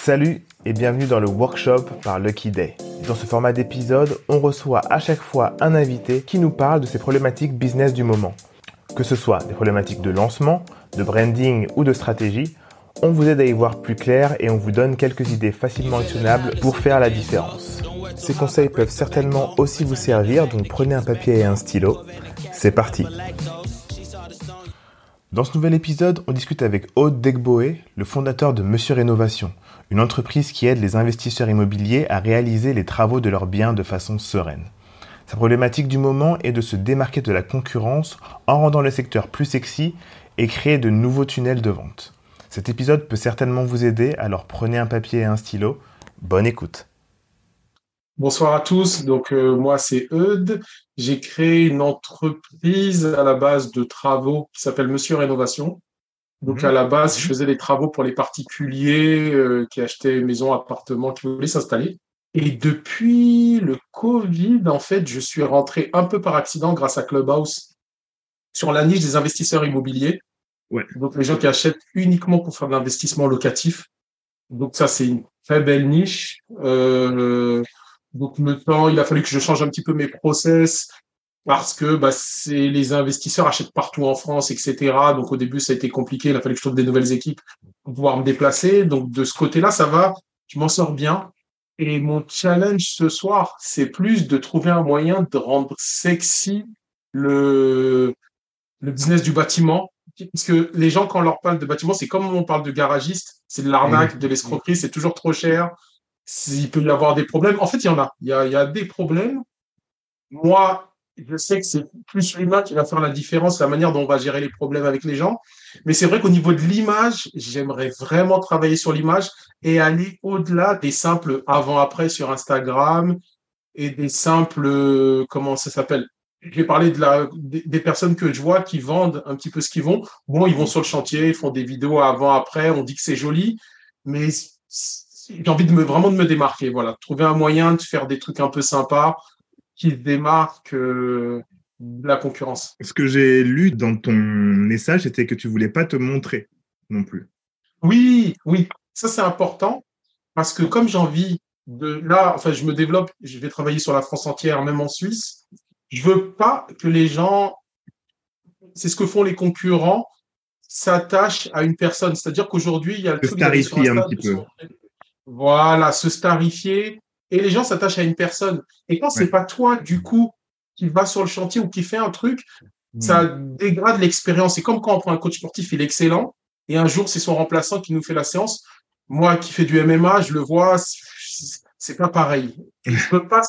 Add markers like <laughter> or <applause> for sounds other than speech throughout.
Salut et bienvenue dans le workshop par Lucky Day. Dans ce format d'épisode, on reçoit à chaque fois un invité qui nous parle de ses problématiques business du moment. Que ce soit des problématiques de lancement, de branding ou de stratégie, on vous aide à y voir plus clair et on vous donne quelques idées facilement actionnables pour faire la différence. Ces conseils peuvent certainement aussi vous servir, donc prenez un papier et un stylo. C'est parti Dans ce nouvel épisode, on discute avec Aude Degboé, le fondateur de Monsieur Rénovation, une entreprise qui aide les investisseurs immobiliers à réaliser les travaux de leurs biens de façon sereine. Sa problématique du moment est de se démarquer de la concurrence en rendant le secteur plus sexy et créer de nouveaux tunnels de vente. Cet épisode peut certainement vous aider, alors prenez un papier et un stylo. Bonne écoute. Bonsoir à tous. Donc euh, moi c'est Eudes. J'ai créé une entreprise à la base de travaux qui s'appelle Monsieur Rénovation. Donc à la base, je faisais des travaux pour les particuliers euh, qui achetaient maison, appartement, qui voulaient s'installer. Et depuis le Covid, en fait, je suis rentré un peu par accident grâce à Clubhouse sur la niche des investisseurs immobiliers. Ouais. Donc les gens qui achètent uniquement pour faire de l'investissement locatif. Donc ça, c'est une très belle niche. Euh, donc le temps, il a fallu que je change un petit peu mes process parce que bah, c'est les investisseurs achètent partout en France, etc. Donc au début, ça a été compliqué. Il a fallu que je trouve des nouvelles équipes pour pouvoir me déplacer. Donc de ce côté-là, ça va. Je m'en sors bien. Et mon challenge ce soir, c'est plus de trouver un moyen de rendre sexy le, le business du bâtiment. Parce que les gens, quand on leur parle de bâtiment, c'est comme on parle de garagiste, c'est de l'arnaque, de l'escroquerie, c'est toujours trop cher. Il peut y avoir des problèmes. En fait, il y en a. Il y a, des problèmes. Moi, je sais que c'est plus l'humain qui va faire la différence, la manière dont on va gérer les problèmes avec les gens. Mais c'est vrai qu'au niveau de l'image, j'aimerais vraiment travailler sur l'image et aller au-delà des simples avant-après sur Instagram et des simples, comment ça s'appelle? J'ai parlé de la, des, personnes que je vois qui vendent un petit peu ce qu'ils vont. Bon, ils vont sur le chantier, ils font des vidéos avant-après, on dit que c'est joli, mais j'ai envie de me, vraiment de me démarquer. Voilà, trouver un moyen de faire des trucs un peu sympas qui se démarquent euh, de la concurrence. Ce que j'ai lu dans ton message, c'était que tu voulais pas te montrer non plus. Oui, oui, ça c'est important parce que comme j'ai envie de là, enfin, je me développe, je vais travailler sur la France entière, même en Suisse. Je veux pas que les gens, c'est ce que font les concurrents, s'attachent à une personne. C'est-à-dire qu'aujourd'hui, il y a le starifier un petit peu. Voilà, se starifier et les gens s'attachent à une personne. Et quand c'est pas toi, du coup, qui va sur le chantier ou qui fait un truc, ça dégrade l'expérience. C'est comme quand on prend un coach sportif, il est excellent, et un jour, c'est son remplaçant qui nous fait la séance. Moi, qui fais du MMA, je le vois, c'est pas pareil. Je peux pas,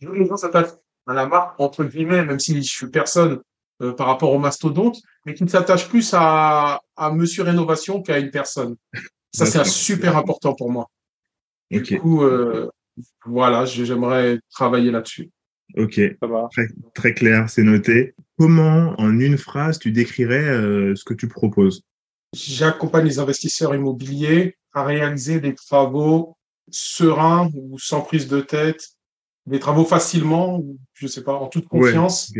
les gens s'attachent à la marque, entre guillemets, même si je suis personne euh, par rapport au mastodonte, mais qui ne s'attache plus à, à Monsieur Rénovation qu'à une personne. Ça, c'est super important pour moi. Du coup, euh, voilà, j'aimerais travailler là-dessus. Ok, très, très, clair, c'est noté. Comment, en une phrase, tu décrirais euh, ce que tu proposes? J'accompagne les investisseurs immobiliers à réaliser des travaux sereins ou sans prise de tête, des travaux facilement, ou je sais pas, en toute confiance.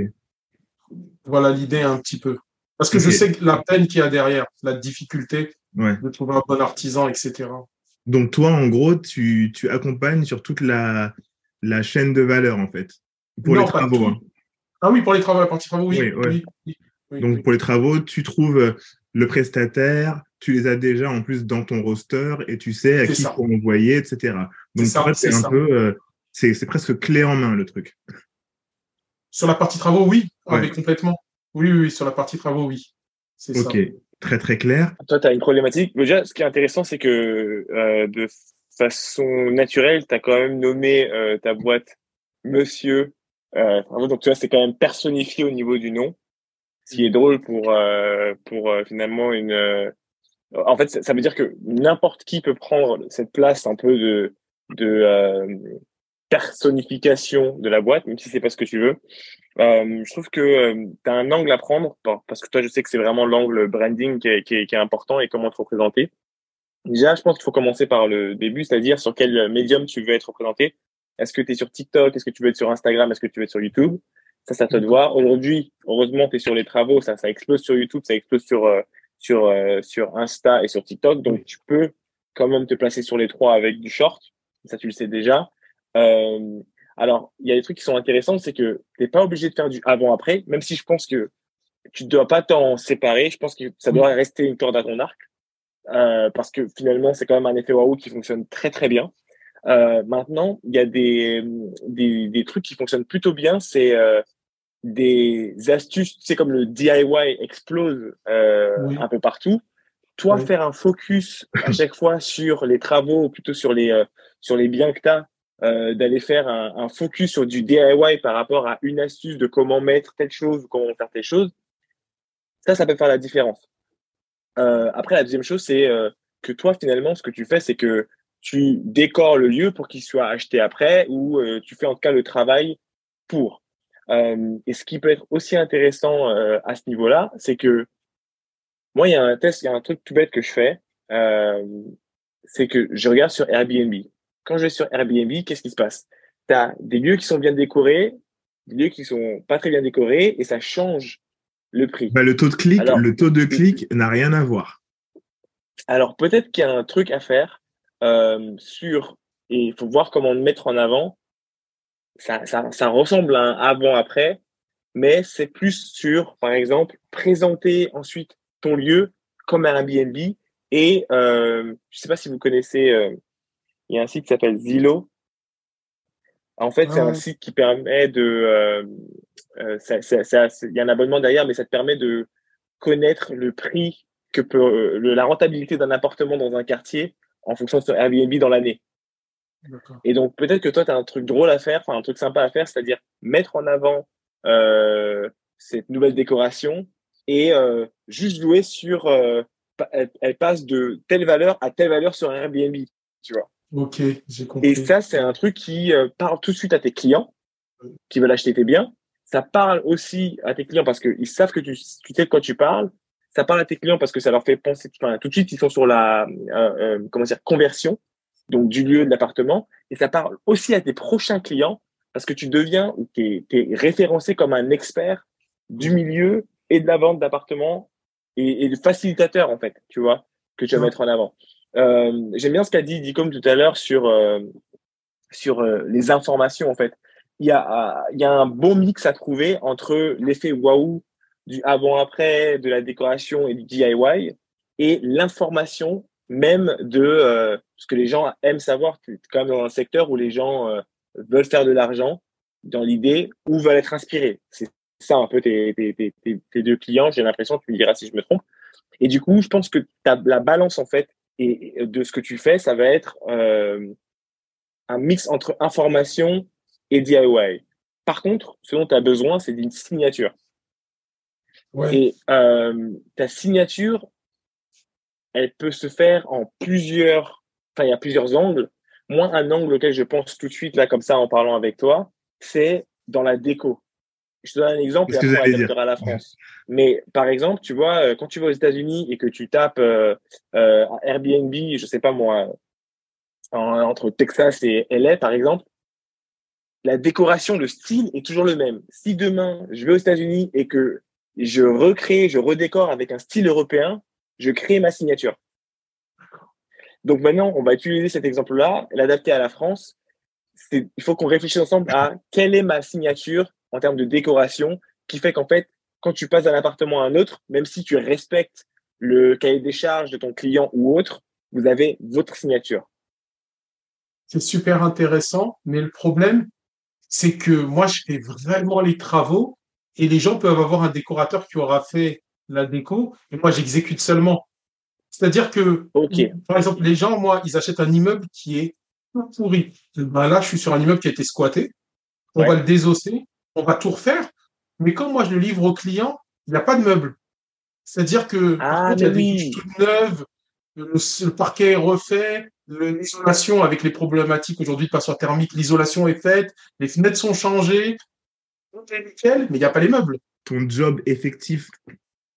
Voilà l'idée un petit peu. Parce que je sais que la peine qu'il y a derrière, la difficulté de trouver un bon artisan, etc. Donc toi, en gros, tu, tu accompagnes sur toute la, la chaîne de valeur, en fait, pour les travaux. Hein. Ah oui, pour les travaux, la partie travaux, oui. oui, Donc pour les travaux, tu trouves euh, le prestataire, tu les as déjà en plus dans ton roster et tu sais à qui il faut envoyer, etc. Donc c'est un peu, euh, c'est presque clé en main le truc. Sur la partie travaux, oui, ah, complètement. Oui, oui, sur la partie travaux, oui. C'est ok très très clair. Toi, tu as une problématique. Déjà, ce qui est intéressant, c'est que euh, de façon naturelle, tu as quand même nommé euh, ta boîte Monsieur. Euh, donc, tu vois, c'est quand même personnifié au niveau du nom. Ce qui est drôle pour, pour finalement une. En fait, ça, veut dire que n'importe qui peut prendre cette place un peu de, de personnification de la boîte, même si c'est pas ce que tu veux. Euh, je trouve que euh, tu as un angle à prendre, parce que toi, je sais que c'est vraiment l'angle branding qui est, qui, est, qui est, important et comment te représenter. Déjà, je pense qu'il faut commencer par le début, c'est-à-dire sur quel médium tu veux être représenté. Est-ce que tu es sur TikTok? Est-ce que tu veux être sur Instagram? Est-ce que tu veux être sur YouTube? Ça, ça te de voir. Aujourd'hui, heureusement, tu es sur les travaux, ça, ça explose sur YouTube, ça explose sur, euh, sur, euh, sur Insta et sur TikTok. Donc, tu peux quand même te placer sur les trois avec du short. Ça, tu le sais déjà. Euh, alors, il y a des trucs qui sont intéressants, c'est que tu n'es pas obligé de faire du avant-après, même si je pense que tu ne dois pas t'en séparer. Je pense que ça doit rester une corde à ton arc. Euh, parce que finalement, c'est quand même un effet waouh qui fonctionne très très bien. Euh, maintenant, il y a des, des, des, trucs qui fonctionnent plutôt bien. C'est euh, des astuces, c'est comme le DIY explose euh, un peu partout. Toi, faire un focus à chaque fois sur les travaux, plutôt sur les, euh, sur les biens que tu as, euh, d'aller faire un, focus sur du DIY par rapport à une astuce de comment mettre telle chose ou comment faire telle chose, ça, ça peut faire la différence. Euh, après, la deuxième chose, c'est que toi, finalement, ce que tu fais, c'est que tu décores le lieu pour qu'il soit acheté après ou tu fais en tout cas le travail pour. Euh, et ce qui peut être aussi intéressant euh, à ce niveau-là, c'est que moi, il y a un test, il y a un truc tout bête que je fais, euh, c'est que je regarde sur Airbnb. Quand je vais sur Airbnb, qu'est-ce qui se passe? Tu as des lieux qui sont bien décorés, des lieux qui sont pas très bien décorés, et ça change le prix. Bah, le taux de clic, le taux de clic n'a rien à voir. Alors peut-être qu'il y a un truc à faire euh, sur, et il faut voir comment le mettre en avant, ça, ça, ça ressemble à un avant-après, mais c'est plus sur, par exemple, présenter ensuite ton lieu comme un Airbnb. Et euh, je sais pas si vous connaissez, euh, il y a un site qui s'appelle Zillow. En fait, c'est un ah. site qui permet de, euh, euh il y a un abonnement derrière, mais ça te permet de connaître le prix que peut, le, la rentabilité d'un appartement dans un quartier en fonction de son Airbnb dans l'année. Et donc, peut-être que toi, tu as un truc drôle à faire, enfin, un truc sympa à faire, c'est-à-dire mettre en avant euh, cette nouvelle décoration et euh, juste jouer sur. Euh, elle, passe de telle valeur à telle valeur sur un Airbnb, tu vois. Ok, j'ai compris. Et ça, c'est un truc qui euh, parle tout de suite à tes clients qui veulent acheter tes biens. Ça parle aussi à tes clients parce qu'ils savent que tu, tu sais de quoi tu parles. Ça parle à tes clients parce que ça leur fait penser. Enfin, tout de suite, ils sont sur la comment dire conversion donc du lieu de l'appartement, et ça parle aussi à tes prochains clients parce que tu deviens ou tu es, référencé comme un expert du milieu et de la vente d'appartements et, et le facilitateur en fait, tu vois, que tu vas mettre en avant. Euh, J'aime bien ce qu'a dit Dicom tout à l'heure sur euh, sur euh, les informations en fait. Il y a il y a un bon mix à trouver entre l'effet waouh du avant-après, de la décoration et du DIY et l'information même de ce que les gens aiment savoir. Tu quand même dans un secteur où les gens veulent faire de l'argent dans l'idée ou veulent être inspirés. C'est ça un peu tes, tes, tes, tes deux clients, j'ai l'impression, tu me diras si je me trompe. Et du coup, je pense que as la balance en fait et de ce que tu fais, ça va être euh, un mix entre information et DIY. Par contre, ce dont tu as besoin, c'est d'une signature. Ouais. Et euh, ta signature, elle peut se faire en plusieurs, enfin, il y a plusieurs angles. Moi, un angle auquel je pense tout de suite, là, comme ça, en parlant avec toi, c'est dans la déco. Je te donne un exemple et après, on à la France. Mais par exemple, tu vois, euh, quand tu vas aux États-Unis et que tu tapes euh, euh, Airbnb, je sais pas moi, entre Texas et LA, par exemple, la décoration, le style est toujours le même. Si demain, je vais aux États-Unis et que je recrée, je redécore avec un style européen, je crée ma signature. Donc maintenant, on va utiliser cet exemple-là, l'adapter à la France. Il faut qu'on réfléchisse ensemble à quelle est ma signature en termes de décoration qui fait qu'en fait, quand tu passes d'un appartement à un autre, même si tu respectes le cahier des charges de ton client ou autre, vous avez votre signature. C'est super intéressant, mais le problème, c'est que moi, je fais vraiment les travaux et les gens peuvent avoir un décorateur qui aura fait la déco, et moi j'exécute seulement. C'est-à-dire que, par exemple, les gens, moi, ils achètent un immeuble qui est pourri. Ben là, je suis sur un immeuble qui a été squatté. On va le désosser, on va tout refaire. Mais quand moi je le livre au client, il n'y a pas de meuble. C'est-à-dire que ah, il y a des toutes neuves, le, parquet est refait, l'isolation avec les problématiques aujourd'hui de passoire thermique, l'isolation est faite, les fenêtres sont changées, tout est nickel, mais il n'y a pas les meubles. Ton job effectif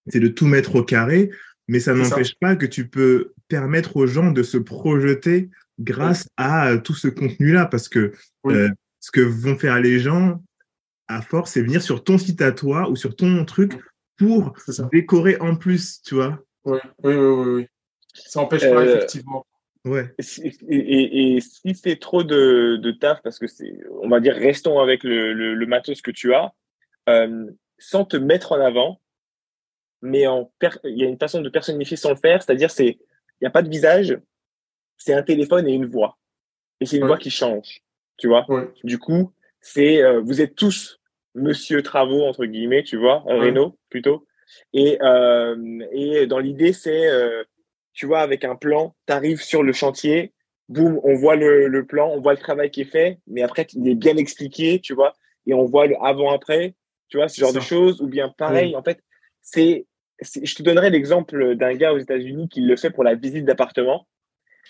c'est de tout mettre au carré, mais ça n'empêche pas que tu peux permettre aux gens de se projeter grâce à euh, tout ce contenu-là, parce que euh, ce que vont faire les gens, à force, c'est venir sur ton site à toi ou sur ton truc pour décorer en plus, tu vois. Oui, oui, oui, oui. Ça n'empêche pas, euh, effectivement. Ouais. Et, et, si c'est trop de, de taf, parce que c'est, on va dire, restons avec le, le, le matos que tu as, euh, sans te mettre en avant, mais en il y a une façon de personnifier sans le faire, c'est-à-dire c'est, il n'y a pas de visage, c'est un téléphone et une voix. Et c'est une voix qui change, tu vois. Du coup, c'est, euh, vous êtes tous Monsieur Travaux entre guillemets, tu vois, Renault plutôt. Et euh, et dans l'idée, c'est euh, tu vois, avec un plan, tu arrives sur le chantier, boum, on voit le, le, plan, on voit le travail qui est fait, mais après, il est bien expliqué, tu vois, et on voit le avant-après, tu vois, ce genre de choses, ou bien pareil, en fait, c'est, je te donnerai l'exemple d'un gars aux États-Unis qui le fait pour la visite d'appartement.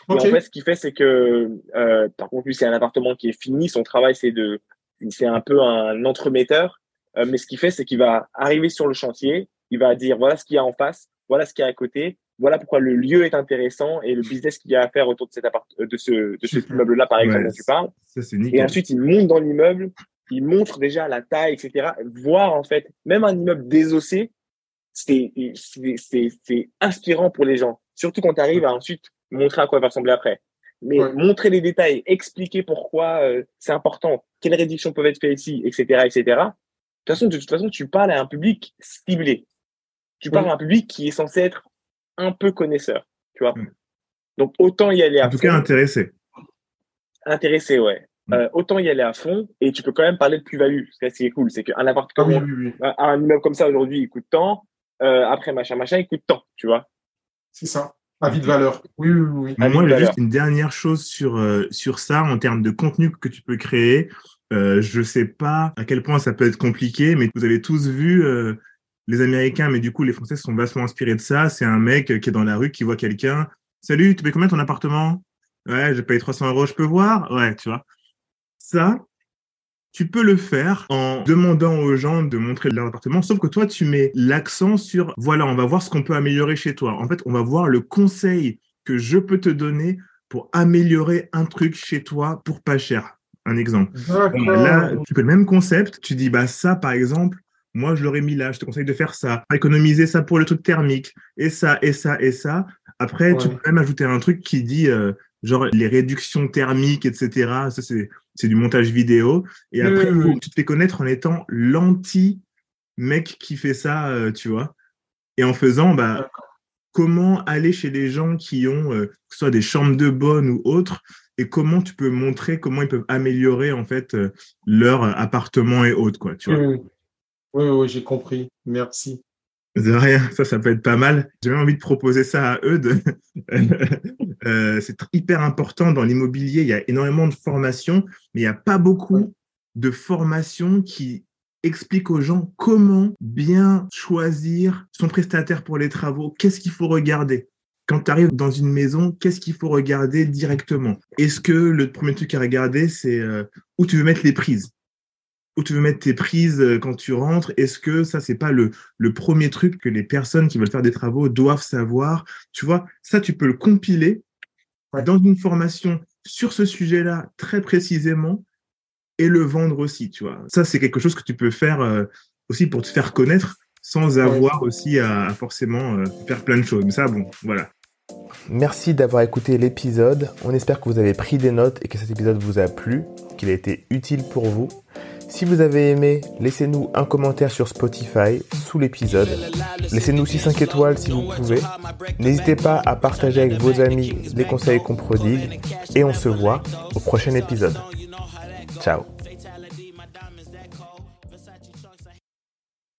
Et en fait, ce qu'il fait, c'est que, euh, par contre, lui, c'est un appartement qui est fini, son travail, c'est de, c'est un peu un entremetteur, euh, mais ce qu'il fait, c'est qu'il va arriver sur le chantier, il va dire, voilà ce qu'il y a en face, voilà ce qu'il y a à côté, voilà pourquoi le lieu est intéressant et le business qu'il y a à faire autour de cet appart de ce, de cet immeuble-là, par exemple, dont tu parles. et ensuite, il monte dans l'immeuble, il montre déjà la taille, etc. Voir, en fait, même un immeuble désossé, c'est, c'est, inspirant pour les gens. Surtout quand tu arrives à ensuite montrer à quoi va ressembler après. Mais montrer les détails, expliquer pourquoi euh, c'est important, quelles réductions peuvent être faites ici, etc., etc. De toute façon, de toute façon, tu parles à un public ciblé. Tu parles à un public qui est censé être un peu connaisseur, tu vois. Mm. Donc autant y aller à fond. En tout cas, intéressé. Intéressé, ouais. Mm. Euh, autant y aller à fond et tu peux quand même parler de plus-value. Ce qui est cool, c'est qu'un appartement, un immeuble comme ça aujourd'hui, il coûte tant. Euh, après, machin, machin, il coûte tant, tu vois. C'est ça. Avis de valeur. Oui, oui, oui. Moi, j'ai juste une dernière chose sur, euh, sur ça en termes de contenu que tu peux créer. Euh, je sais pas à quel point ça peut être compliqué, mais vous avez tous vu euh, les Américains, mais du coup, les Français sont vachement inspirés de ça. C'est un mec qui est dans la rue, qui voit quelqu'un. Salut, tu payes combien ton appartement? Ouais, j'ai payé 300 euros, je peux voir? Ouais, tu vois. Ça, tu peux le faire en demandant aux gens de montrer leur appartement, sauf que toi, tu mets l'accent sur, voilà, on va voir ce qu'on peut améliorer chez toi. En fait, on va voir le conseil que je peux te donner pour améliorer un truc chez toi pour pas cher. Un exemple. là, tu peux le même concept. Tu dis, bah ça, par exemple, moi, je l'aurais mis là. Je te conseille de faire ça. Économiser ça pour le truc thermique. Et ça, et ça, et ça. Après, tu peux même ajouter un truc qui dit, euh, genre, les réductions thermiques, etc. Ça, c'est, c'est du montage vidéo. Et après, tu te fais connaître en étant l'anti-mec qui fait ça, euh, tu vois. Et en faisant, bah, comment aller chez les gens qui ont, euh, que ce soit des chambres de bonne ou autres, et comment tu peux montrer comment ils peuvent améliorer, en fait, leur appartement et autres, quoi, tu vois. Oui, oui, j'ai compris. Merci. De rien, ça, ça peut être pas mal. J'ai même envie de proposer ça à eux. <laughs> euh, c'est hyper important dans l'immobilier. Il y a énormément de formations, mais il n'y a pas beaucoup de formations qui expliquent aux gens comment bien choisir son prestataire pour les travaux. Qu'est-ce qu'il faut regarder? Quand tu arrives dans une maison, qu'est-ce qu'il faut regarder directement? Est-ce que le premier truc à regarder, c'est euh, où tu veux mettre les prises? Où tu veux mettre tes prises euh, quand tu rentres Est-ce que ça, c'est pas le, le premier truc que les personnes qui veulent faire des travaux doivent savoir? Tu vois, ça, tu peux le compiler dans une formation sur ce sujet-là très précisément et le vendre aussi, tu vois. Ça, c'est quelque chose que tu peux faire euh, aussi pour te faire connaître sans avoir aussi à, forcément euh, faire plein de choses. Mais ça, bon, voilà. Merci d'avoir écouté l'épisode. On espère que vous avez pris des notes et que cet épisode vous a plu, qu'il a été utile pour vous. Si vous avez aimé, laissez-nous un commentaire sur Spotify sous l'épisode. Laissez-nous aussi 5 étoiles si vous pouvez. N'hésitez pas à partager avec vos amis les conseils qu'on prodigue. Et on se voit au prochain épisode. Ciao